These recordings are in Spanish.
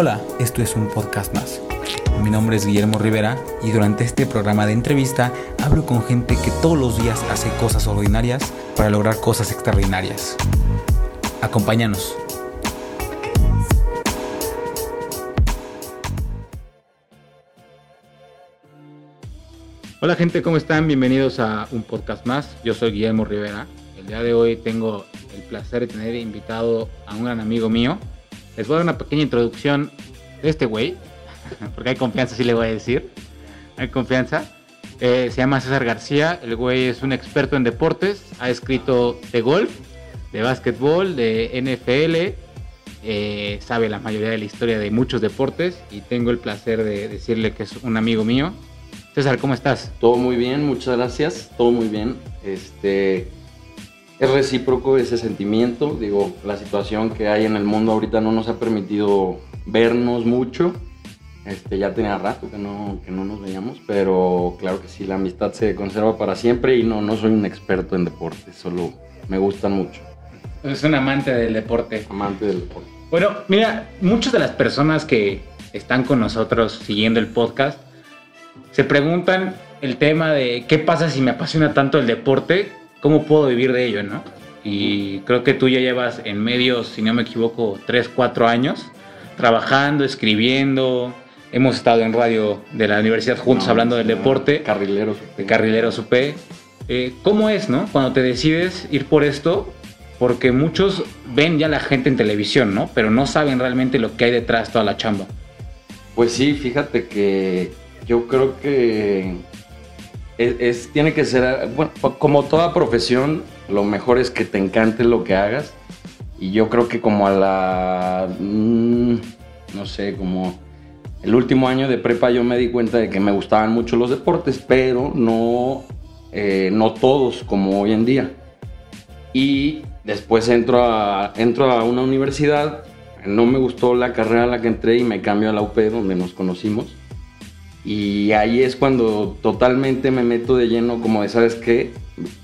Hola, esto es un podcast más. Mi nombre es Guillermo Rivera y durante este programa de entrevista hablo con gente que todos los días hace cosas ordinarias para lograr cosas extraordinarias. Acompáñanos. Hola gente, ¿cómo están? Bienvenidos a un podcast más. Yo soy Guillermo Rivera. El día de hoy tengo el placer de tener invitado a un gran amigo mío. Les voy a dar una pequeña introducción de este güey, porque hay confianza, sí le voy a decir. Hay confianza. Eh, se llama César García. El güey es un experto en deportes. Ha escrito de golf, de básquetbol, de NFL. Eh, sabe la mayoría de la historia de muchos deportes y tengo el placer de decirle que es un amigo mío. César, ¿cómo estás? Todo muy bien, muchas gracias. Todo muy bien. Este es recíproco ese sentimiento. Digo, la situación que hay en el mundo ahorita no nos ha permitido vernos mucho. Este, ya tenía rato que no, que no nos veíamos, pero claro que sí, la amistad se conserva para siempre y no, no soy un experto en deportes, solo me gustan mucho. Es un amante del deporte. Amante del deporte. Bueno, mira, muchas de las personas que están con nosotros siguiendo el podcast se preguntan el tema de qué pasa si me apasiona tanto el deporte, cómo puedo vivir de ello, ¿no? Y creo que tú ya llevas en medios, si no me equivoco, 3, 4 años trabajando, escribiendo. Hemos estado en radio de la universidad juntos No, hablando del deporte. Carrilero. de Carrilero Supé. Eh, ¿Cómo es, no? Cuando te decides ir por esto, porque muchos ven ya la gente en televisión, ¿no? Pero no saben realmente lo que hay detrás de toda la chamba. Pues sí, fíjate que yo creo que es, es- tiene que ser, bueno, como toda profesión, lo mejor es que te encante lo que hagas. Y yo creo que como a la, mm, no sé, como el último año de prepa yo me di cuenta de que me gustaban mucho los deportes, pero no, eh, no todos como hoy en día. Y después entro a, entro a una universidad, no me gustó la carrera a la que entré y me cambio a la UP donde nos conocimos. Y ahí es cuando totalmente me meto de lleno como de, ¿sabes qué?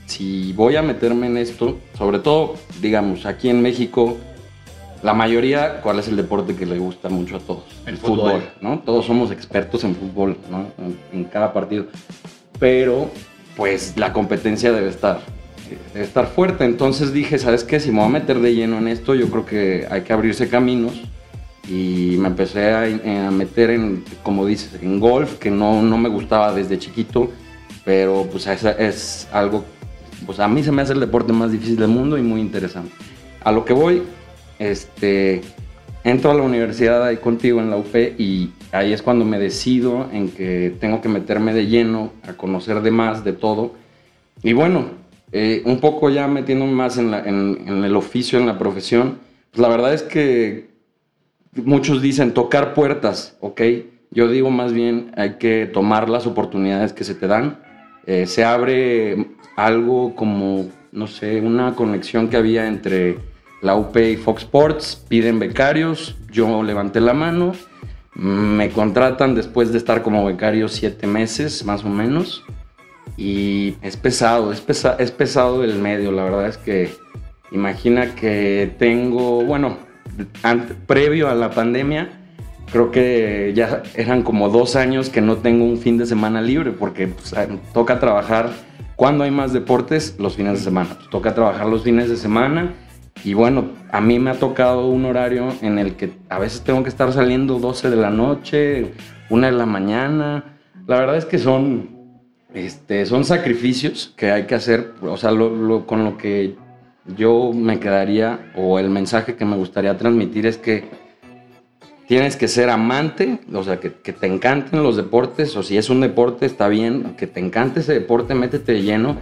Si voy a meterme en esto, sobre todo, digamos, aquí en México, la mayoría, ¿cuál es el deporte que le gusta mucho a todos? El fútbol. ¿no? Todos somos expertos en fútbol, ¿no? En, en cada partido. Pero, pues, la competencia debe estar, debe estar fuerte. Entonces dije, ¿sabes qué? Si me voy a meter de lleno en esto, yo creo que hay que abrirse caminos y me empecé a, a meter en, como dices, en golf, que no, no me gustaba desde chiquito, pero pues es, es algo, pues a mí se me hace el deporte más difícil del mundo y muy interesante. A lo que voy, este, entro a la universidad ahí contigo en la UP y ahí es cuando me decido en que tengo que meterme de lleno a conocer de más de todo. Y bueno, eh, un poco ya metiéndome más en, la- en- en el oficio, en la profesión, pues la verdad es que muchos dicen tocar puertas, ¿ok? Yo digo más bien hay que tomar las oportunidades que se te dan. Eh, se abre algo como, no sé, una conexión que había entre la UP y Fox Sports, piden becarios, yo levanté la mano, me contratan después de estar como becario siete meses más o menos. Y es pesado, es, pesa- es pesado el medio, la verdad es que imagina que tengo, bueno, previo a la pandemia, creo que ya eran como dos años que no tengo un fin de semana libre porque pues, a- toca trabajar cuando hay más deportes los fines de semana. Toca trabajar los fines de semana y bueno, a mí me ha tocado un horario en el que a veces tengo que estar saliendo 12 de la noche, 1 de la mañana. La verdad es que son, este, son sacrificios que hay que hacer, o sea, lo- lo- con lo que yo me quedaría o el mensaje que me gustaría transmitir es que tienes que ser amante, o sea, que, te encanten los deportes, o si es un deporte está bien, que te encante ese deporte, métete de lleno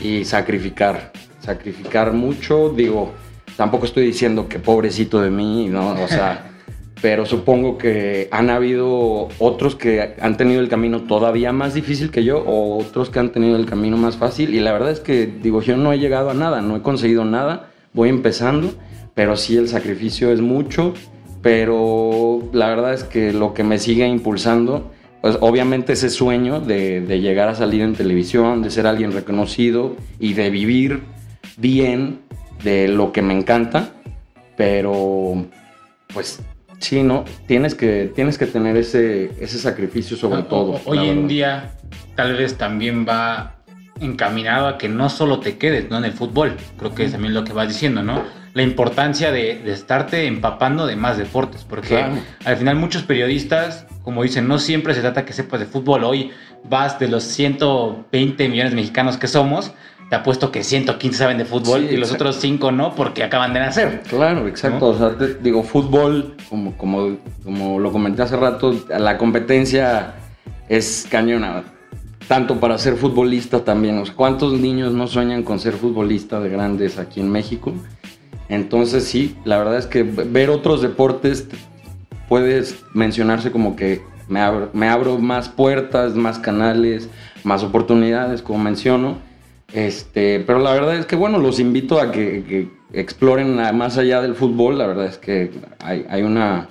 y sacrificar, sacrificar mucho, digo, tampoco estoy diciendo que pobrecito de mí, ¿no? O sea, pero supongo que han habido otros que han tenido el camino todavía más difícil que yo, o otros que han tenido el camino más fácil, y la verdad es que, digo, yo no he llegado a nada, no he conseguido nada, voy empezando, pero sí el sacrificio es mucho, pero la verdad es que lo que me sigue impulsando, pues obviamente ese sueño de, de llegar a salir en televisión, de ser alguien reconocido y de vivir bien de lo que me encanta, pero pues Sí, no, tienes que, tienes que tener ese, ese sacrificio sobre todo. Hoy en día tal vez también va encaminado a que no solo te quedes ¿no? en el fútbol, creo que es también lo que vas diciendo, ¿no? La importancia de, de estarte empapando de más deportes, porque al final muchos periodistas, como dicen, no siempre se trata que sepas de fútbol, hoy vas de los 120 millones de mexicanos que somos, te apuesto que 115 saben de fútbol y los otros 5 no, porque acaban de nacer. Claro, exacto. O sea, digo, fútbol, como, como, como lo comenté hace rato, la competencia es cañona. Tanto para ser futbolista también. ¿Cuántos niños no sueñan con ser futbolista de grandes aquí en México? Entonces sí, la verdad es que ver otros deportes puedes mencionarse como que me abro, me abro más puertas, más canales, más oportunidades, como menciono este, pero la verdad es que, bueno, los invito a que, exploren más allá del fútbol. La verdad es que hay, una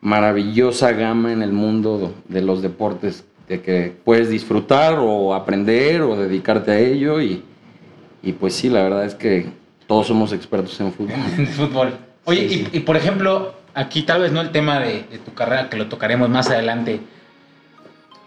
maravillosa gama en el mundo de los deportes de que puedes disfrutar o aprender o dedicarte a ello. Y, pues sí, la verdad es que todos somos expertos en fútbol. En fútbol. Oye, Y, por ejemplo, aquí tal vez no el tema de, de tu carrera, que lo tocaremos más adelante.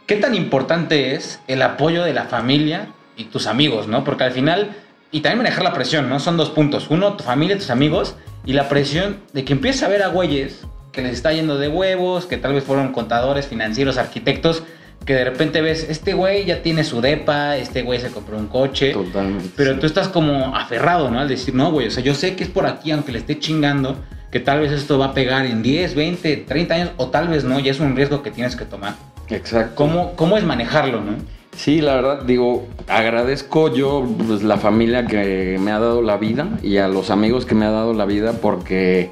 ¿Qué tan importante es el apoyo de la familia y tus amigos, ¿no? Porque al final, y también manejar la presión, ¿no? Son dos puntos. Uno, tu familia, tus amigos, y la presión de que empieces a ver a güeyes que les está yendo de huevos, que tal vez fueron contadores, financieros, arquitectos, que de repente ves, este güey ya tiene su depa, este güey se compró un coche. Totalmente. Pero tú estás como aferrado, ¿no? Al decir, no, güey, o sea, yo sé que es por aquí, aunque le esté chingando, que tal vez esto va a pegar en 10, 20, 30 años, o tal vez no, y es un riesgo que tienes que tomar. Exacto. ¿Cómo, cómo es manejarlo, no? Sí, la verdad, digo, agradezco yo pues, la familia que me ha dado la vida y a los amigos que me ha dado la vida porque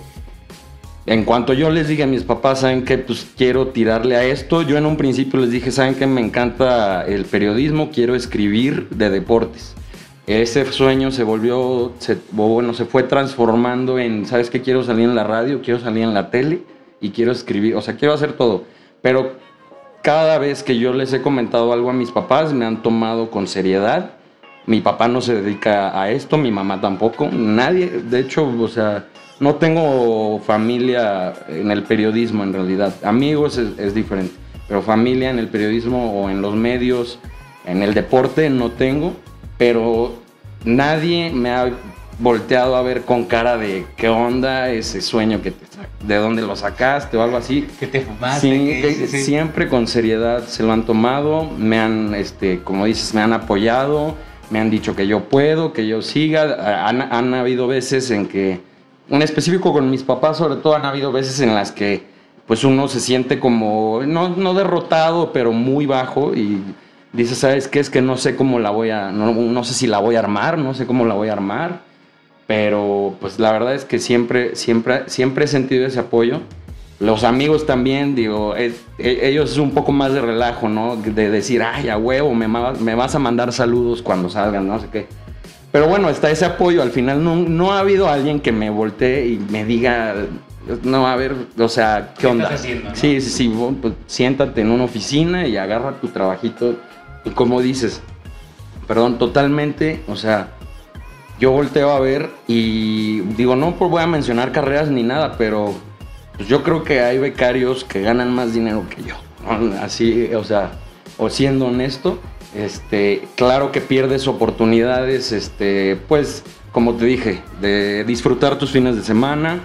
en cuanto yo les dije a mis papás, saben que pues quiero tirarle a esto, yo en un principio les dije, saben que me encanta el periodismo, quiero escribir de deportes. Ese sueño se volvió, bueno, se fue transformando en, ¿sabes qué? Quiero salir en la radio, quiero salir en la tele y quiero escribir, o sea, quiero hacer todo. Pero cada vez que yo les he comentado algo a mis papás, me han tomado con seriedad. Mi papá no se dedica a esto, mi mamá tampoco, nadie. De hecho, o sea, no tengo familia en el periodismo en realidad. Amigos es, diferente, pero familia en el periodismo o en los medios, en el deporte no tengo. Pero nadie me ha volteado a ver con cara de qué onda ese sueño que te, de dónde lo sacaste o algo así. Que te fumaste. Siempre con seriedad se lo han tomado, me han, este, como dices, me han apoyado, me han dicho que yo puedo, que yo siga. Han, han habido veces en que, en específico con mis papás sobre todo, han habido veces en las que pues uno se siente como, no, no derrotado, pero muy bajo y dice, ¿sabes qué? Es que no sé cómo la voy a, no, no sé si la voy a armar, no sé cómo la voy a armar pero pues la verdad es que siempre, siempre, siempre he sentido ese apoyo. Los amigos también, digo, e, ellos es un poco más de relajo, ¿no? De decir, ay, a huevo, me, me, vas a mandar saludos cuando salgan, no sé qué. Pero bueno, está ese apoyo. Al final no, no ha habido alguien que me voltee y me diga, no, a ver, o sea, ¿qué, onda? Sí, sí, sí, pues, siéntate en una oficina y agarra tu trabajito. Y como dices, perdón, totalmente, o sea, yo volteo a ver y digo, no pues voy a mencionar carreras ni nada, pero pues yo creo que hay becarios que ganan más dinero que yo. Así, o sea, o siendo honesto, este, claro que pierdes oportunidades, este, pues, como te dije, de disfrutar tus fines de semana,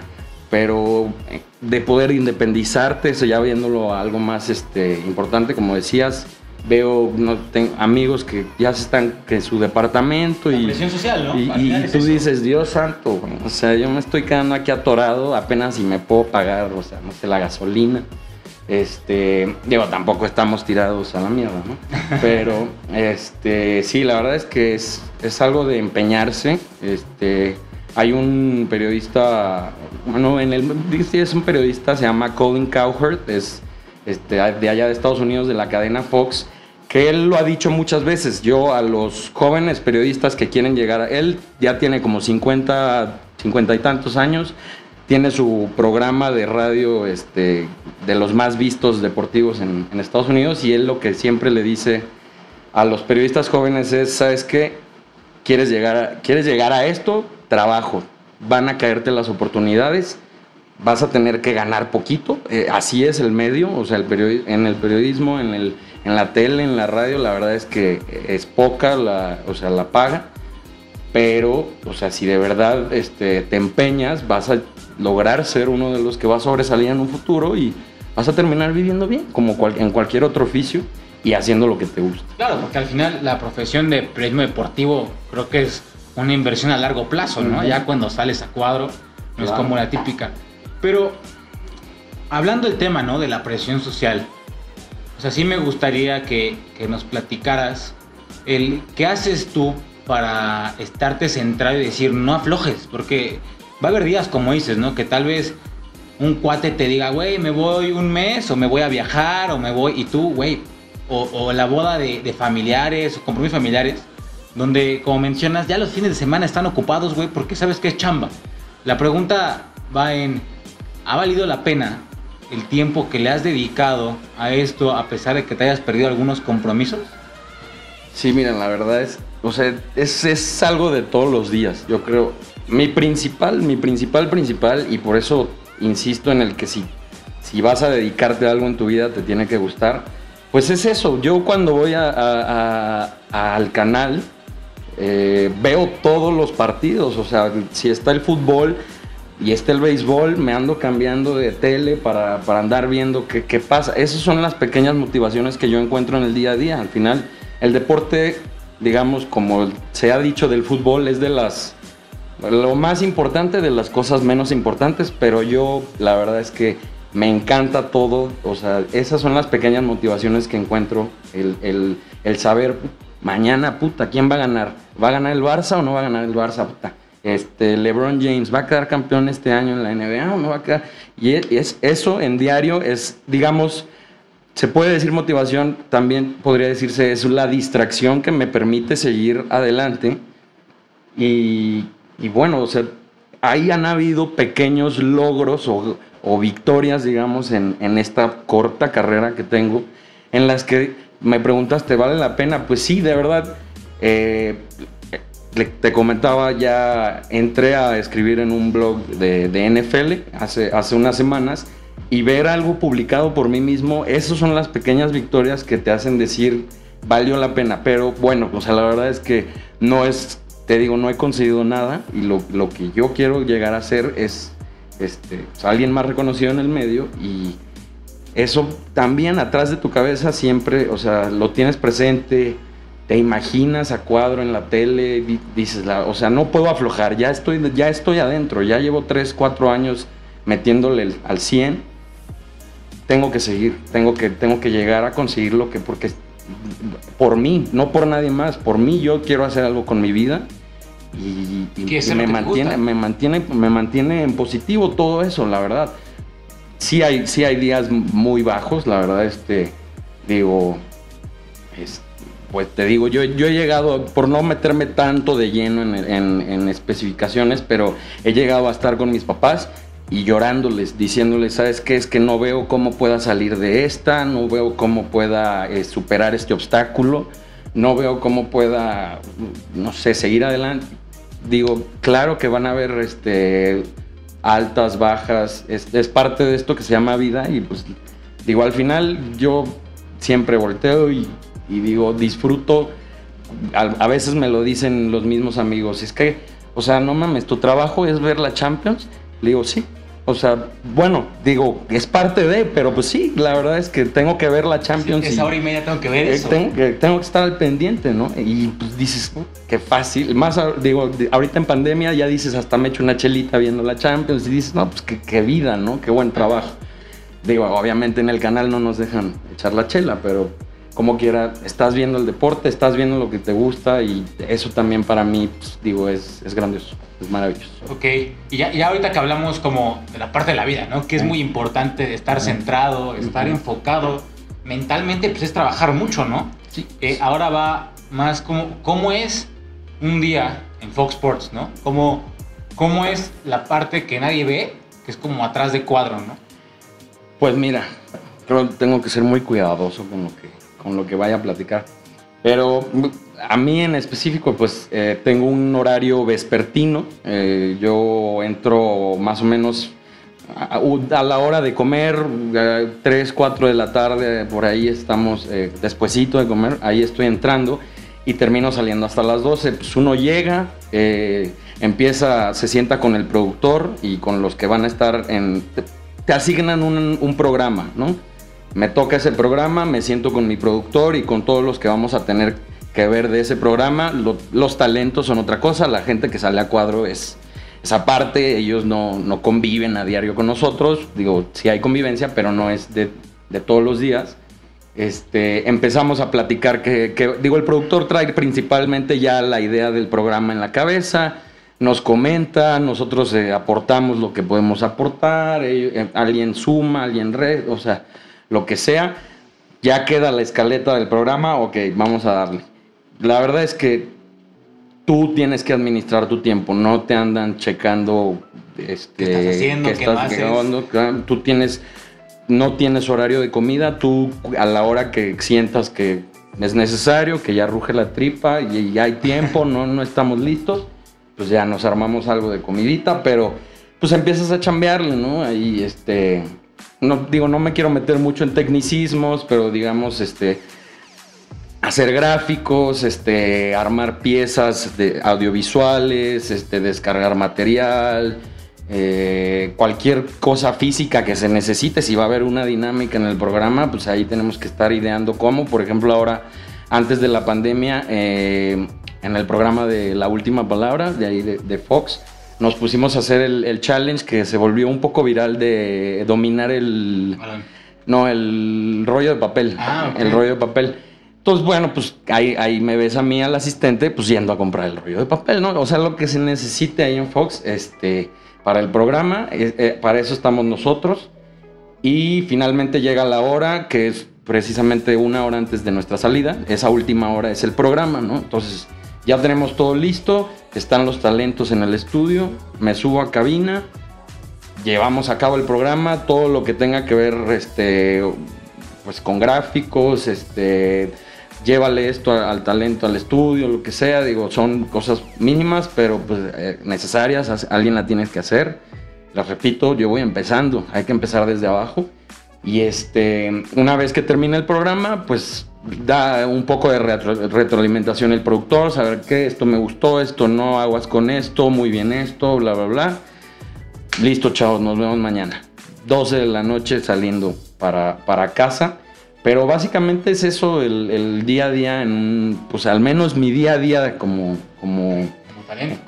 pero de poder independizarte, ya viéndolo algo más este, importante, como decías, veo no, tengo amigos que ya están en su departamento y, social, ¿no? y, tú dices, Dios santo, o sea, yo me estoy quedando aquí atorado apenas si me puedo pagar, o sea, no sé, la gasolina. Este, digo, tampoco estamos tirados a la mierda, ¿no? Pero, este, sí, la verdad es que es, es algo de empeñarse. Este, hay un periodista, bueno, en el, es un periodista, se llama Colin Cowherd, es este, de allá de Estados Unidos, de la cadena Fox, que él lo ha dicho muchas veces. Yo a los jóvenes periodistas que quieren llegar a él, ya tiene como 50, 50 y tantos años, tiene su programa de radio este, de los más vistos deportivos en, Estados Unidos y él lo que siempre le dice a los periodistas jóvenes es, ¿sabes qué? ¿Quieres llegar a, ¿quieres llegar a esto? Trabajo. Van a caerte las oportunidades vas a tener que ganar poquito. Eh, así es el medio, o sea, el en el periodismo, en, el, en la tele, en la radio, la verdad es que es poca, la, o sea, la paga. Pero, o sea, si de verdad este, te empeñas, vas a lograr ser uno de los que va a sobresalir en un futuro y vas a terminar viviendo bien, como en cualquier otro oficio y haciendo lo que te gusta. Claro, porque al final la profesión de periodismo deportivo creo que es una inversión a largo plazo, ¿no? Ya cuando sales a cuadro, no es como la típica. Pero hablando del tema, ¿no? De la presión social, o sea, sí me gustaría que, que nos platicaras el qué haces tú para estarte centrado y decir no aflojes, porque va a haber días como dices, ¿no? Que tal vez un cuate te diga, güey, me voy un mes o me voy a viajar o me voy y tú, güey, o, la boda de, de familiares o compromisos familiares donde, como mencionas, ya los fines de semana están ocupados, güey, porque sabes que es chamba. La pregunta va en, ¿ha valido la pena el tiempo que le has dedicado a esto a pesar de que te hayas perdido algunos compromisos? Sí, miren, la verdad es, o sea, es, es algo de todos los días, yo creo. Mi principal, mi principal, principal, y por eso insisto en el que si, si vas a dedicarte a algo en tu vida te tiene que gustar, pues es eso. Yo cuando voy al canal, eh, veo todos los partidos, o sea, si está el fútbol y está el béisbol, me ando cambiando de tele para, andar viendo qué, qué, pasa. Esas son las pequeñas motivaciones que yo encuentro en el día a día. Al final, el deporte, digamos, como se ha dicho del fútbol, es de las... Lo más importante de las cosas menos importantes, pero yo la verdad es que me encanta todo, o sea, esas son las pequeñas motivaciones que encuentro, el, el, el saber mañana, puta, ¿quién va a ganar? ¿Va a ganar el Barça o no va a ganar el Barça, puta? Este, LeBron James va a quedar campeón este año en la NBA o no va a quedar. Y es, eso en diario es, digamos, se puede decir motivación, también podría decirse es la distracción que me permite seguir adelante. Y, y bueno, o sea, ahí han habido pequeños logros o, o victorias, digamos, en, en esta corta carrera que tengo, en las que me preguntaste, ¿vale la pena? Pues sí, de verdad. Eh, te comentaba, ya entré a escribir en un blog de, de, NFL hace, hace unas semanas y ver algo publicado por mí mismo, esas son las pequeñas victorias que te hacen decir, valió la pena. Pero bueno, o sea, la verdad es que no es, te digo, no he conseguido nada y lo, lo que yo quiero llegar a hacer es este, alguien más reconocido en el medio y eso también atrás de tu cabeza siempre, o sea, lo tienes presente, te imaginas a cuadro en la tele, dices, o sea, no puedo aflojar, ya estoy, ya estoy adentro, ya llevo 3, 4 años metiéndole al 100, tengo que seguir, tengo que, tengo que llegar a conseguir lo que, porque por mí, no por nadie más, por mí yo quiero hacer algo con mi vida y, me, mantiene, me, mantiene, me mantiene en positivo todo eso, la verdad. Sí hay, sí hay días muy bajos, la verdad, este, digo, pues te digo, yo, yo he llegado, por no meterme tanto de lleno en, especificaciones, pero he llegado a estar con mis papás y llorándoles, diciéndoles, ¿sabes qué? Es que no veo cómo pueda salir de esta, no veo cómo pueda eh, superar este obstáculo, no veo cómo pueda, no sé, seguir adelante. Digo, claro que van a haber este, altas, bajas, es, parte de esto que se llama vida y pues digo, al final yo siempre volteo y, digo, disfruto, a, veces me lo dicen los mismos amigos, es que, o sea, no mames, tu trabajo es ver la Champions, le digo, sí, o sea, bueno, digo, es parte de, pero pues sí, la verdad es que tengo que ver la Champions. Sí, esa hora y media tengo que ver eh, eso. Tengo que, tengo que estar al pendiente, ¿no? Y pues dices, qué fácil. Más, digo, ahorita en pandemia ya dices, hasta me echo una chelita viendo la Champions y dices, no, pues qué, qué vida, ¿no? Qué buen trabajo. Digo, obviamente en el canal no nos dejan echar la chela, pero como quiera, estás viendo el deporte, estás viendo lo que te gusta y eso también para mí, pues, digo, es, es, grandioso, es maravilloso. Ok, y ya, ya, ahorita que hablamos como de la parte de la vida, ¿no? Que es muy importante estar centrado, estar enfocado mentalmente, pues es trabajar mucho, ¿no? Sí. Eh, ahora va más como, ¿cómo es un día en Fox Sports, ¿no? ¿Cómo, ¿Cómo es la parte que nadie ve, que es como atrás de cuadro, ¿no? Pues mira, creo que tengo que ser muy cuidadoso con lo que con lo que vaya a platicar. Pero a mí en específico, pues eh, tengo un horario vespertino. Eh, yo entro más o menos a, la hora de comer, 3, 4 de la tarde, por ahí estamos, eh, despuesito de comer, ahí estoy entrando y termino saliendo hasta las 12. Pues uno llega, eh, empieza, se sienta con el productor y con los que van a estar en... Te, asignan un, un, programa, ¿no? Me toca ese programa, me siento con mi productor y con todos los que vamos a tener que ver de ese programa. los talentos son otra cosa, la gente que sale a cuadro es esa parte, ellos no, no, conviven a diario con nosotros, digo, sí hay convivencia, pero no es de, de todos los días. Este, empezamos a platicar que, digo, el productor trae principalmente ya la idea del programa en la cabeza, nos comenta, nosotros eh, aportamos lo que podemos aportar, eh, alguien suma, alguien red, o sea, lo que sea, ya queda la escaleta del programa, ok, vamos a darle. La verdad es que tú tienes que administrar tu tiempo, no te andan checando este, ¿Qué estás haciendo? ¿Qué, estás Tú tienes, no tienes horario de comida, tú a la hora que sientas que es necesario, que ya ruge la tripa y ya hay tiempo, no, no estamos listos, pues ya nos armamos algo de comidita, pero pues empiezas a chambearle, ¿no? Ahí, este, no digo, no me quiero meter mucho en tecnicismos, pero digamos, este, hacer gráficos, este, armar piezas de audiovisuales, este, descargar material, eh, cualquier cosa física que se necesite, si va a haber una dinámica en el programa, pues ahí tenemos que estar ideando cómo. Por ejemplo, ahora, antes de la pandemia, eh, en el programa de La Última Palabra, de ahí de, Fox, nos pusimos a hacer el, challenge que se volvió un poco viral de dominar el... No, el rollo de papel. Ah, el rollo de papel. Entonces, bueno, pues ahí, ahí me ves a mí, al asistente, pues yendo a comprar el rollo de papel, ¿no? O sea, lo que se necesite ahí en Fox, este, para el programa, eh, eh, para eso estamos nosotros. Y finalmente llega la hora, que es precisamente una hora antes de nuestra salida. Esa última hora es el programa, ¿no? Entonces, ya tenemos todo listo, están los talentos en el estudio, me subo a cabina, llevamos a cabo el programa, todo lo que tenga que ver, este, pues con gráficos, este llévale esto al talento, al estudio, lo que sea, digo, son cosas mínimas, pero pues eh, necesarias, alguien la tienes que hacer. Las repito, yo voy empezando, hay que empezar desde abajo. Y este, una vez que termine el programa, pues da un poco de retroalimentación el productor, saber qué, esto me gustó, esto no, aguas con esto, muy bien esto, bla, bla, bla. Listo, chavos, nos vemos mañana. 12 de la noche saliendo para, para casa pero básicamente es eso el, día a día, en pues al menos mi día a día como, como,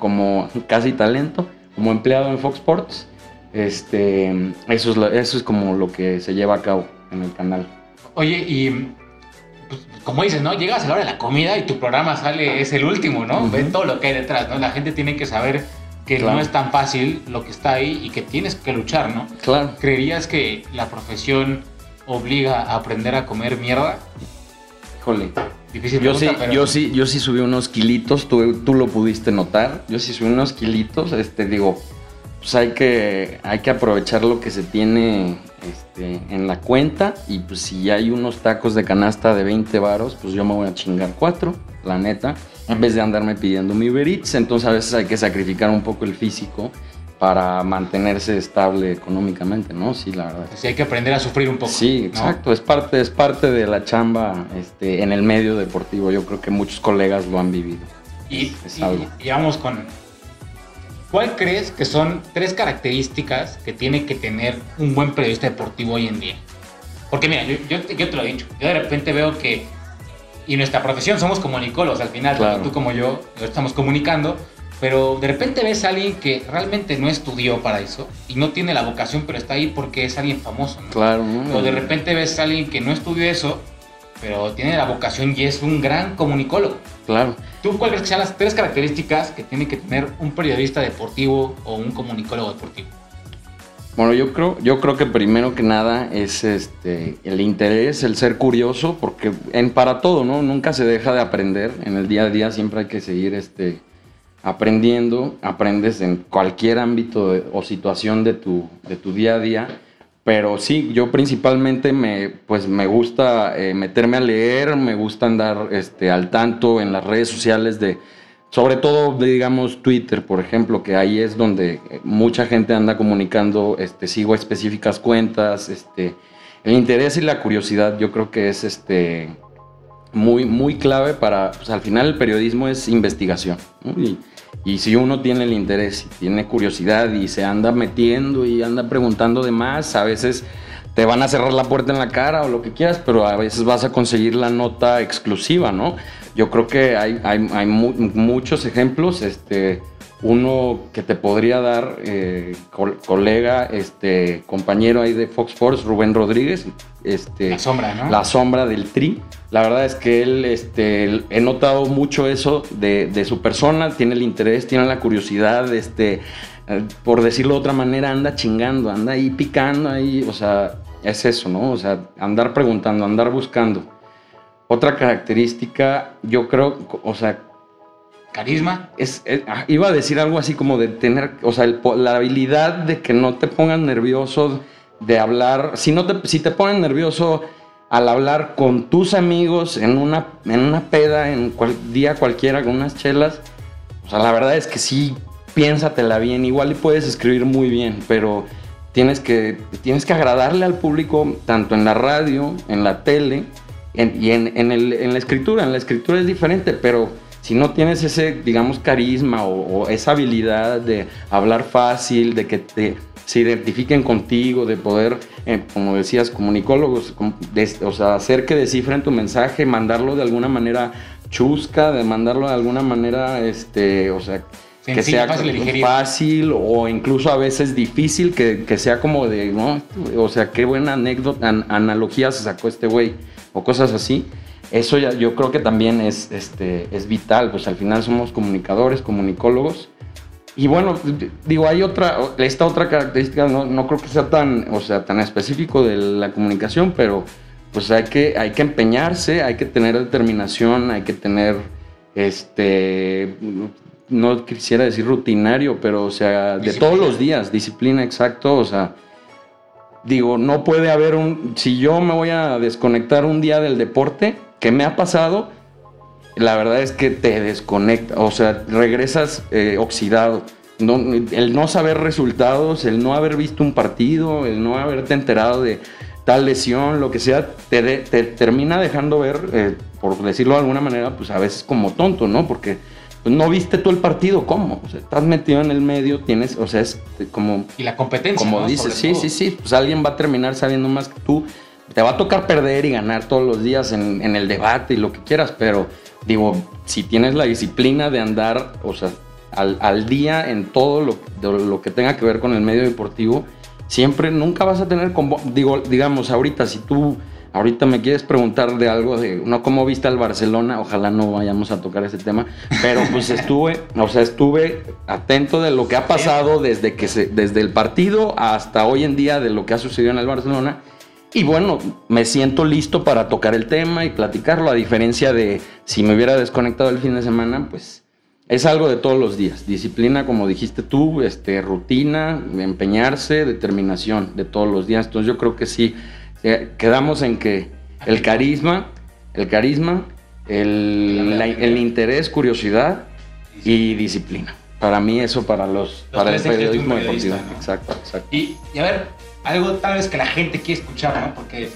como, casi talento, como empleado en Fox Sports. Este, eso, es eso es como lo que se lleva a cabo en el canal. Oye, y como dices, ¿no? Llegas a la hora de la comida y tu programa sale, es el último, ¿no? Ven todo lo que hay detrás, ¿no? La gente tiene que saber que no es tan fácil lo que está ahí y que tienes que luchar, ¿no? Claro. ¿Creerías que la profesión obliga a aprender a comer mierda? Híjole. Difícil yo, sí, yo, sí, yo sí subí unos kilitos, tú, tú, lo pudiste notar. Yo sí subí unos kilitos, este, digo, pues hay que, hay que aprovechar lo que se tiene este, en la cuenta. Y pues si hay unos tacos de canasta de 20 varos, pues yo me voy a chingar cuatro, la neta. En vez de andarme pidiendo mi Uber entonces a veces hay que sacrificar un poco el físico para mantenerse estable económicamente, ¿no? Sí, la verdad. Sí, hay que aprender a sufrir un poco. Sí, exacto, es, parte, es parte de la chamba este, en el medio deportivo. Yo creo que muchos colegas lo han vivido. Y, y, vamos con... ¿Cuál crees que son tres características que tiene que tener un buen periodista deportivo hoy en día? Porque mira, yo, yo, te lo he dicho, yo de repente veo que, y nuestra profesión somos comunicólogos al final, claro. tú como yo, estamos comunicando, pero de repente ves a alguien que realmente no estudió para eso y no tiene la vocación, pero está ahí porque es alguien famoso. ¿no? Claro. O de repente ves a alguien que no estudió eso, pero tiene la vocación y es un gran comunicólogo. Claro. ¿Tú cuáles sean las tres características que tiene que tener un periodista deportivo o un comunicólogo deportivo? Bueno, yo creo, yo creo que primero que nada es este el interés, el ser curioso, porque en para todo, ¿no? Nunca se deja de aprender. En el día a día siempre hay que seguir este aprendiendo, aprendes en cualquier ámbito o situación de tu, de tu día a día. Pero sí, yo principalmente me, pues me gusta eh, meterme a leer, me gusta andar este, al tanto en las redes sociales de, sobre todo, digamos, Twitter, por ejemplo, que ahí es donde mucha gente anda comunicando, este, sigo específicas cuentas, este, el interés y la curiosidad yo creo que es este, muy, muy clave para, pues al final el periodismo es investigación, y, y, si uno tiene el interés tiene curiosidad y se anda metiendo y anda preguntando de más, a veces te van a cerrar la puerta en la cara o lo que quieras, pero a veces vas a conseguir la nota exclusiva, ¿no? Yo creo que hay, hay, muchos ejemplos. Este, uno que te podría dar, eh, colega, este, compañero ahí de Fox Force, Rubén Rodríguez. Este, la sombra, ¿no? La sombra del Tri. La verdad es que él, este, he notado mucho eso de, de, su persona, tiene el interés, tiene la curiosidad, este, eh, por decirlo de otra manera, anda chingando, anda ahí picando, ahí, o sea, es eso, ¿no? O sea, andar preguntando, andar buscando. Otra característica, yo creo, o sea... Carisma. Es, ah, iba a decir algo así como de tener, o sea, la habilidad de que no te pongan nervioso de hablar. Si, no te, si te ponen nervioso al hablar con tus amigos en una, en una peda, en cual, día cualquiera, con unas chelas, o sea, la verdad es que sí, piénsatela bien. Igual y puedes escribir muy bien, pero tienes que, tienes que agradarle al público tanto en la radio, en la tele y en, la escritura, en la escritura es diferente, pero si no tienes ese, digamos, carisma o, esa habilidad de hablar fácil, de que te, se identifiquen contigo, de poder, eh, como decías, comunicólogos, o sea, hacer que descifren tu mensaje, mandarlo de alguna manera chusca, de mandarlo de alguna manera, este, o sea, que sea fácil, fácil, o incluso a veces difícil, que, que, sea como de, ¿no? O sea, qué buena anécdota, analogía se sacó este güey o cosas así. Eso ya, yo creo que también es, este, es vital, pues al final somos comunicadores, comunicólogos. Y bueno, digo, hay otra, esta otra característica, no, no, creo que sea tan, o sea, tan específico de la comunicación, pero pues hay que, hay que empeñarse, hay que tener determinación, hay que tener, este, no quisiera decir rutinario, pero o sea, de todos los días, disciplina exacto, o sea, digo, no puede haber un, si yo me voy a desconectar un día del deporte, ¿qué me ha pasado? La verdad es que te desconecta, o sea, regresas eh, oxidado. No, el no saber resultados, el no haber visto un partido, el no haberte enterado de tal lesión, lo que sea, te, termina dejando ver, eh, por decirlo de alguna manera, pues a veces como tonto, ¿no? Porque pues, no viste tú el partido, ¿cómo? O sea, estás metido en el medio, tienes, o sea, es como... Y la competencia. Como dices, sí, sí, sí, pues alguien va a terminar sabiendo más que tú. Te va a tocar perder y ganar todos los días en, el debate y lo que quieras, pero digo, si tienes la disciplina de andar, o sea, al, día en todo lo, lo, que tenga que ver con el medio deportivo, siempre, nunca vas a tener, digo, digamos, ahorita, si tú Ahorita me quieres preguntar de algo de, no, ¿cómo viste al Barcelona? Ojalá no vayamos a tocar ese tema, pero pues estuve, o sea, estuve atento de lo que ha pasado desde que se, desde el partido hasta hoy en día de lo que ha sucedido en el Barcelona. Y bueno, me siento listo para tocar el tema y platicarlo, a diferencia de si me hubiera desconectado el fin de semana, pues es algo de todos los días. Disciplina, como dijiste tú, este, rutina, empeñarse, determinación de todos los días. Entonces yo creo que sí, eh, quedamos en que el carisma, el carisma, el, interés, curiosidad y disciplina. Para mí eso para los, para el periodismo deportivo. Exacto, exacto. Y, a ver, algo tal vez que la gente quiere escuchar, ¿no? Porque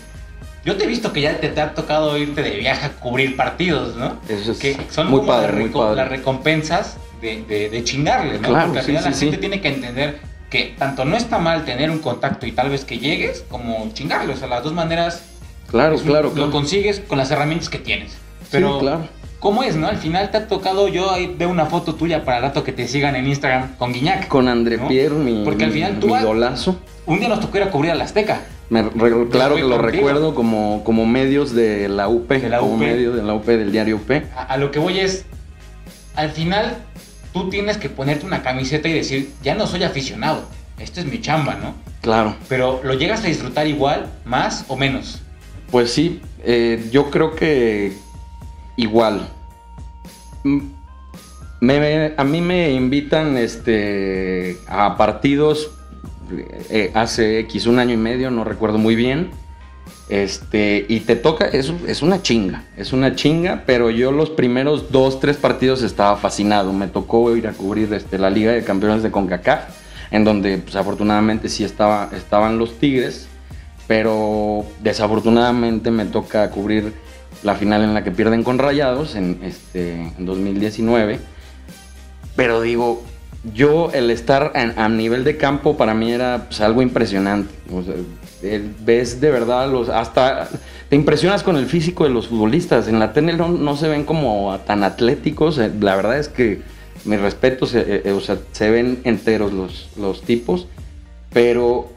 yo te he visto que ya te, ha tocado irte de viaje a cubrir partidos, ¿no? Eso es que son muy padre, las, recompensas de, de, chingarle, ¿no? Claro, Porque al final la gente tiene que entender que tanto no está mal tener un contacto y tal vez que llegues, como chingarlo. O sea, las dos maneras. Claro, claro, Lo consigues con las herramientas que tienes. Pero, claro. ¿Cómo es, no? Al final te ha tocado, yo ahí veo una foto tuya para el rato que te sigan en Instagram con Guiñac. Con André Pierre, mi, Porque al final tú mi golazo. Un día nos tocó ir a cubrir a la Azteca. claro que lo recuerdo como, como medios de la UP. De la como medio de la UP, del diario UP. a lo que voy es, al final tú tienes que ponerte una camiseta y decir, ya no soy aficionado esto es mi chamba, ¿no? Claro. Pero ¿lo llegas a disfrutar igual, más o menos? Pues sí, eh, yo creo que igual. a mí me invitan este, a partidos eh, hace X un año y medio, no recuerdo muy bien. Este, y te toca, es, es una chinga, es una chinga, pero yo los primeros dos, tres partidos estaba fascinado. Me tocó ir a cubrir este, la Liga de Campeones de CONCACAF, en donde pues, afortunadamente sí estaba, estaban los Tigres, pero desafortunadamente me toca cubrir la final en la que pierden con Rayados en, este, en 2019. Pero digo, yo el estar a, nivel de campo para mí era pues, algo impresionante. ves de verdad los hasta te impresionas con el físico de los futbolistas. En la tele no, se ven como tan atléticos. Eh, la verdad es que mi respeto, eh, eh, o sea, se ven enteros los, los tipos, pero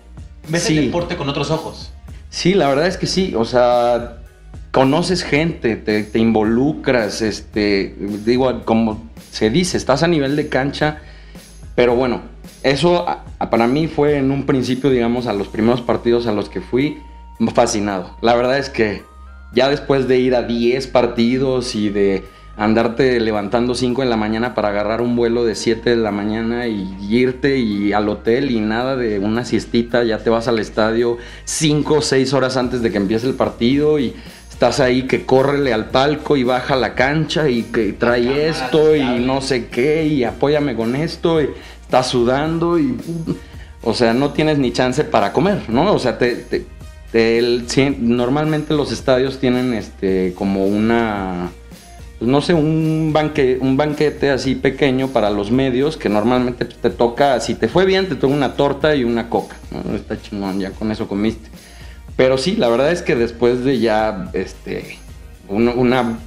ves el deporte con otros ojos. Sí, la verdad es que sí. O sea, conoces gente, te, involucras, este, digo, como se dice, estás a nivel de cancha pero bueno, eso para mí fue en un principio, digamos, a los primeros partidos a los que fui fascinado. La verdad es que ya después de ir a 10 partidos y de andarte levantando 5 en la mañana para agarrar un vuelo de 7 de la mañana y irte y al hotel y nada de una siestita, ya te vas al estadio 5 o 6 horas antes de que empiece el partido y estás ahí que córrele al palco y baja la cancha y que trae esto y no sé qué y apóyame con esto y estás sudando y o sea no tienes ni chance para comer no o sea te, normalmente los estadios tienen este como una pues, no sé un banque, un banquete así pequeño para los medios que normalmente te toca si te fue bien te toca una torta y una coca ¿no? está chingón ya con eso comiste pero sí, la verdad es que después de ya este, una,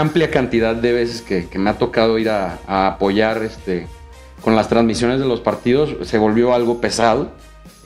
amplia cantidad de veces que, me ha tocado ir a, apoyar este, con las transmisiones de los partidos, se volvió algo pesado.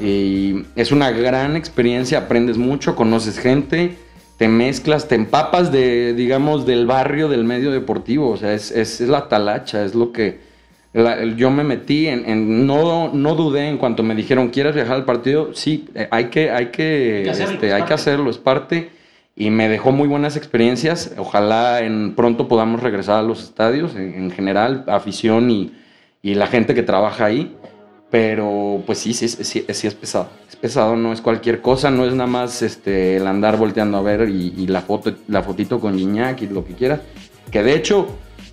Y es una gran experiencia, aprendes mucho, conoces gente, te mezclas, te empapas de, digamos, del barrio, del medio deportivo. O sea, es, es la talacha, es lo que yo me metí en, no, no dudé en cuanto me dijeron, ¿quieres viajar al partido? Sí, eh, hay que, hay que, este, hay que hacerlo, es parte. Y me dejó muy buenas experiencias. Ojalá en pronto podamos regresar a los estadios, en, general, afición y, y, la gente que trabaja ahí. Pero pues sí, sí, sí, sí, es pesado. Es pesado, no es cualquier cosa, no es nada más este, el andar volteando a ver y, y la, foto, la fotito con Gignac y lo que quieras. Que de hecho,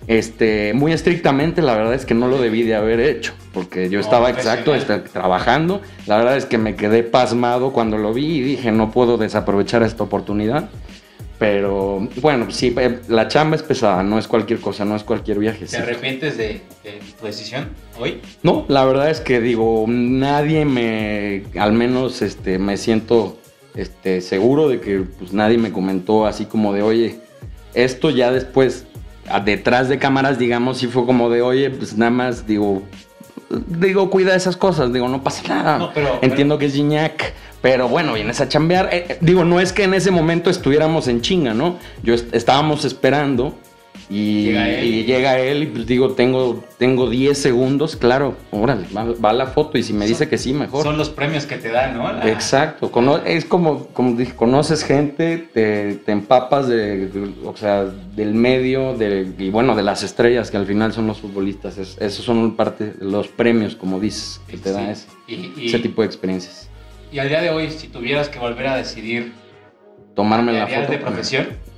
este, muy estrictamente, la verdad es que no lo debí de haber hecho, porque yo estaba exacto este, trabajando. La verdad es que me quedé pasmado cuando lo vi y dije, no puedo desaprovechar esta oportunidad. Pero bueno, sí, eh, la chamba es pesada, no es cualquier cosa, no es cualquier viaje. ¿Te arrepientes de, tu decisión hoy? No, la verdad es que digo, nadie me, al menos este, me siento este, seguro de que pues, nadie me comentó así como de, oye, esto ya después detrás de cámaras, digamos, sí fue como de, oye, pues nada más, digo, digo, cuida esas cosas, digo, no pasa nada. Entiendo que es Gignac, pero bueno, vienes a chambear. Eh, eh, digo, no es que en ese momento estuviéramos en chinga, ¿no? Yo estábamos esperando y llega él y, pues digo, tengo, tengo 10 segundos, claro, órale, va, la foto y si me dice que sí, mejor. Son los premios que te dan, ¿no? Exacto, es como, como dije, conoces gente, te, empapas de, o sea, del medio de, y bueno, de las estrellas que al final son los futbolistas. esos son parte los premios, como dices, que te dan ese, ese tipo de experiencias. Y al día de hoy, si tuvieras que volver a decidir tomarme la foto. de profesión?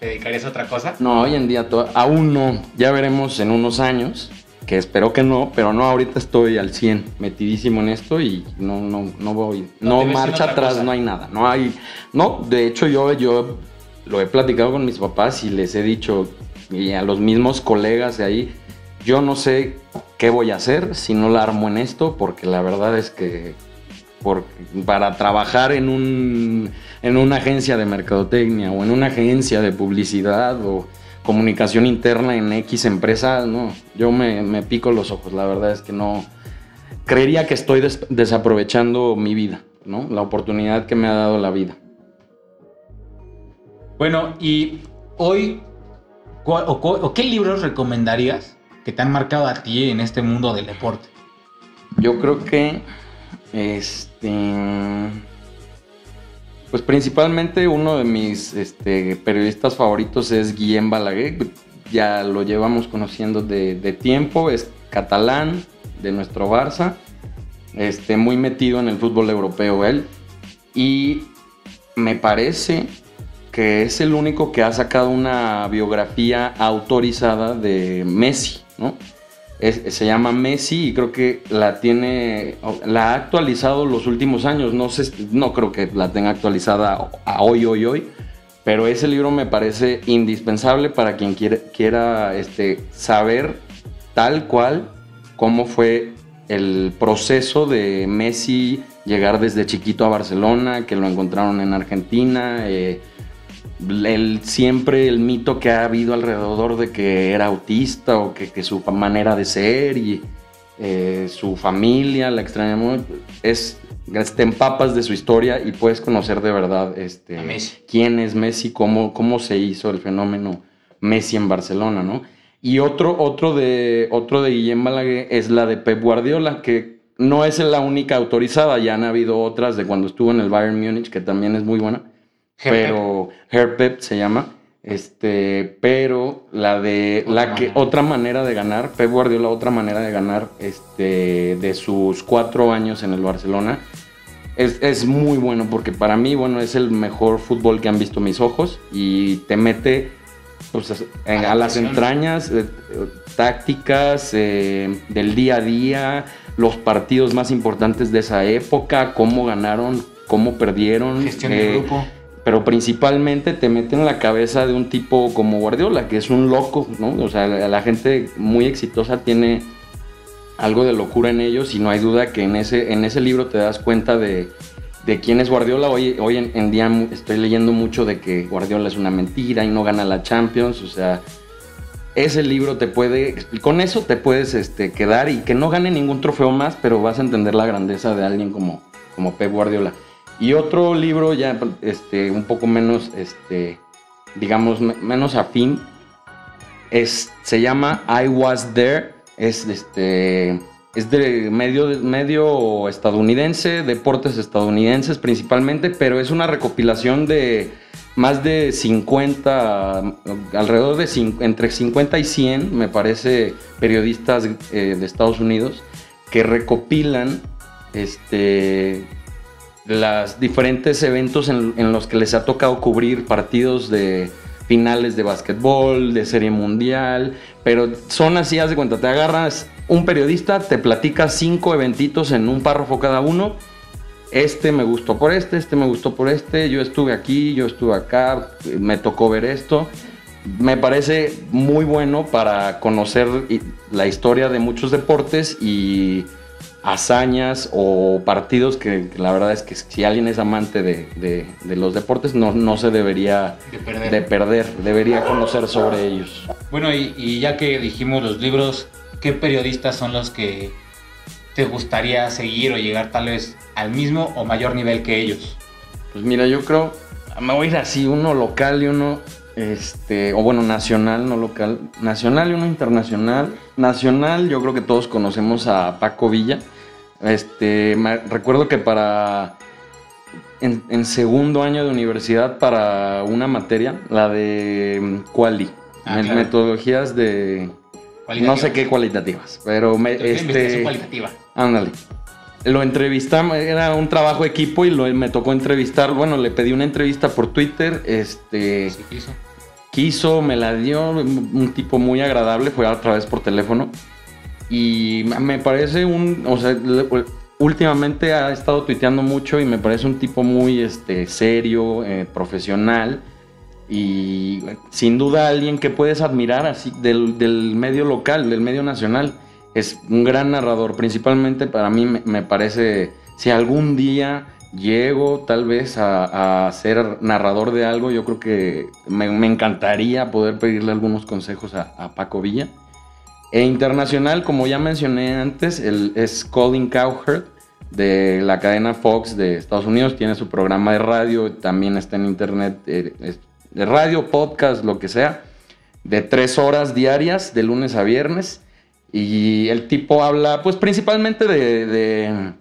¿Te dedicarías a otra cosa? No, hoy en día aún no. Ya veremos en unos años, que espero que no, pero no, ahorita estoy al 100, metidísimo en esto y no, no, no voy. No, marcha atrás, no hay nada. No hay. No, de hecho, yo, yo lo he platicado con mis papás y les he dicho, y a los mismos colegas de ahí, yo no sé qué voy a hacer si no la armo en esto, porque la verdad es que para trabajar en, un, en una agencia de mercadotecnia o en una agencia de publicidad o comunicación interna en X empresa, no, yo me, pico los ojos, la verdad es que no, creería que estoy desaprovechando mi vida, ¿no? La oportunidad que me ha dado la vida. Bueno, y hoy, o qué libros recomendarías que te han marcado a ti en este mundo del deporte? Yo creo que este. Pues principalmente uno de mis este, periodistas favoritos es Guillem Balaguer. Ya lo llevamos conociendo de, tiempo. Es catalán de nuestro Barça. Este, muy metido en el fútbol europeo él. Y me parece que es el único que ha sacado una biografía autorizada de Messi, ¿no? Se llama Messi y creo que la tiene, la ha actualizado los últimos años. No sé, no creo que la tenga actualizada a hoy, hoy, hoy. Pero ese libro me parece indispensable para quien quiera este, saber tal cual cómo fue el proceso de Messi llegar desde chiquito a Barcelona, que lo encontraron en Argentina, eh, el, siempre el mito que ha habido alrededor de que era autista o que, su manera de ser y eh, su familia la extrañamos, es te empapas de su historia y puedes conocer de verdad este, quién es Messi, cómo, cómo se hizo el fenómeno Messi en Barcelona, ¿no? Y otro, otro, de, otro de Guillem Balaguer es la de Pep Guardiola, que no es la única autorizada, ya han habido otras de cuando estuvo en el Bayern Múnich, que también es muy buena. Pero Herpep se llama. Este, pero la de la que otra manera de ganar, Pep Guardiola, otra manera de ganar este, de sus cuatro años en el Barcelona, es, es, muy bueno porque para mí, bueno, es el mejor fútbol que han visto mis ojos y te mete pues, a las entrañas, eh, tácticas eh, del día a día, los partidos más importantes de esa época, cómo ganaron, cómo perdieron. Gestión de eh, grupo. Pero principalmente te mete en la cabeza de un tipo como Guardiola, que es un loco, ¿no? O sea, la, gente muy exitosa tiene algo de locura en ellos y no hay duda que en ese, en ese libro te das cuenta de, de quién es Guardiola. Hoy, hoy en, en, día estoy leyendo mucho de que Guardiola es una mentira y no gana la Champions. O sea, ese libro te puede, con eso te puedes este, quedar y que no gane ningún trofeo más, pero vas a entender la grandeza de alguien como, como Pep Guardiola. Y otro libro ya este, un poco menos, este, digamos, menos afín, es, se llama I Was There, es, este, es de medio, medio estadounidense, deportes estadounidenses principalmente, pero es una recopilación de más de 50, alrededor de entre 50 y 100, me parece, periodistas eh, de Estados Unidos que recopilan este, los diferentes eventos en, los que les ha tocado cubrir partidos de finales de básquetbol, de serie mundial, pero son así, haz de cuenta, te agarras un periodista, te platica cinco eventitos en un párrafo cada uno este me gustó por este, este me gustó por este, yo estuve aquí, yo estuve acá, me tocó ver esto. Me parece muy bueno para conocer la historia de muchos deportes y hazañas o partidos que, la verdad es que si alguien es amante de, los deportes no, no se debería de perder. debería conocer sobre ellos. Bueno, y ya que dijimos los libros, ¿qué periodistas son los que te gustaría seguir o llegar tal vez al mismo o mayor nivel que ellos? Pues mira, yo creo, me voy a ir así, uno local y uno, este, o bueno, nacional, no local, nacional y uno internacional. Nacional, yo creo que todos conocemos a Paco Villa. Este, recuerdo que para, en, segundo año de universidad, para una materia, la de mm, Quali, ah, metodologías de no sé qué cualitativas, pero me, este, cualitativa. Ándale. Lo entrevistamos, era un trabajo equipo y lo, me tocó entrevistar. Bueno, le pedí una entrevista por Twitter. Este. quiso. Quiso, me la dio. Un tipo muy agradable, fue otra vez por teléfono. Y me parece un. O sea, últimamente ha estado tuiteando mucho y me parece un tipo muy este, serio, eh, profesional y sin duda alguien que puedes admirar así del, medio local, del medio nacional. Es un gran narrador, principalmente para mí me, parece, si algún día llego tal vez a, ser narrador de algo, yo creo que me, encantaría poder pedirle algunos consejos a, Paco Villa. E internacional, como ya mencioné antes, es Colin Cowherd de la cadena Fox de Estados Unidos, tiene su programa de radio, también está en internet, eh, de radio, podcast, lo que sea, de tres horas diarias, de lunes a viernes. Y el tipo habla, pues principalmente de,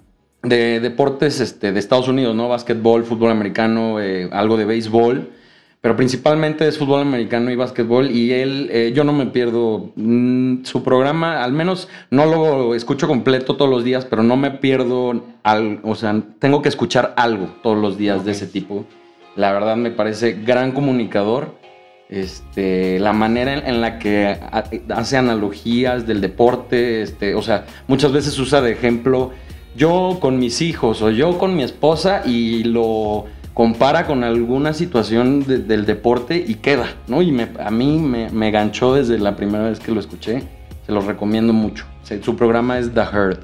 deportes este, de Estados Unidos, ¿no? Básquetbol, fútbol americano, eh, algo de béisbol. Pero principalmente es fútbol americano y básquetbol. Y él, eh, yo no me pierdo mm, su programa, al menos no lo escucho completo todos los días, pero no me pierdo, al, o sea, tengo que escuchar algo todos los días de ese tipo La verdad me parece gran comunicador. Este, la manera en, la que hace analogías del deporte, este, o sea, muchas veces usa de ejemplo yo con mis hijos o yo con mi esposa y lo compara con alguna situación del deporte y queda, ¿no? Y a mí me, me, ganchó desde la primera vez que lo escuché. Se lo recomiendo mucho. Su programa es The Herd.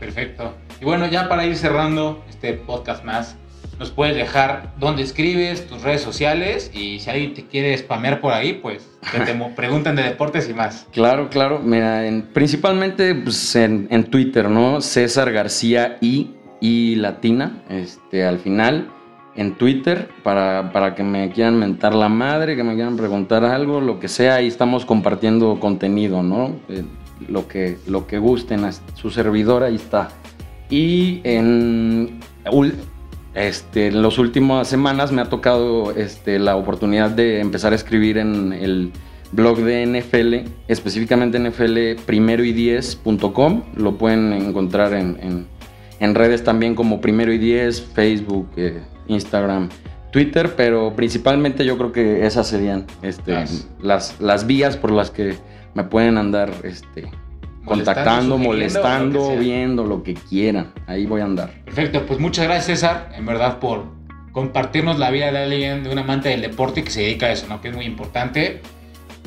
Perfecto. Y bueno, ya para ir cerrando este podcast más, nos puedes dejar dónde escribes, tus redes sociales y si alguien te quiere spamear por ahí, pues que te pregunten de deportes y más. Claro, claro. Mira, principalmente pues, en, en, Twitter, ¿no? César García y, y Latina, este, al final. En Twitter, para, para que me quieran mentar la madre, que me quieran preguntar algo, lo que sea, ahí estamos compartiendo contenido, ¿no? Eh, lo, que, lo que gusten, su servidor ahí está. Y en este, en las últimas semanas me ha tocado este, la oportunidad de empezar a escribir en el blog de NFL, específicamente NFL primero y 10.com. Lo pueden encontrar en, redes también como primero y 10, Facebook, eh, Instagram, Twitter, pero principalmente yo creo que esas serían este, las, las vías por las que me pueden andar este, contactando, molestando, viendo lo que quieran. Ahí voy a andar. Perfecto, pues muchas gracias César, en verdad, por compartirnos la vida de alguien, de un amante del deporte que se dedica a eso, ¿no? Que es muy importante.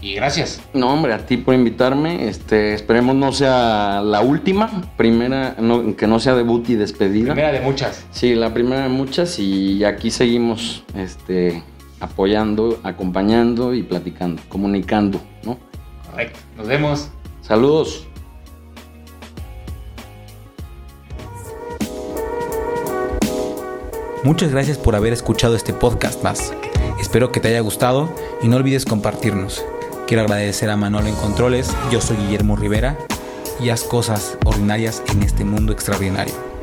Y gracias. No, hombre, a ti por invitarme. Este, esperemos no sea la última, primera, que no sea debut y despedida. Primera de muchas. Sí, la primera de muchas y aquí seguimos este, apoyando, acompañando y platicando, comunicando, ¿no? Correcto. Nos vemos. Saludos. Muchas gracias por haber escuchado este podcast más. Espero que te haya gustado y no olvides compartirnos. Quiero agradecer a Manolo en Controles, yo soy Guillermo Rivera y haz cosas ordinarias en este mundo extraordinario.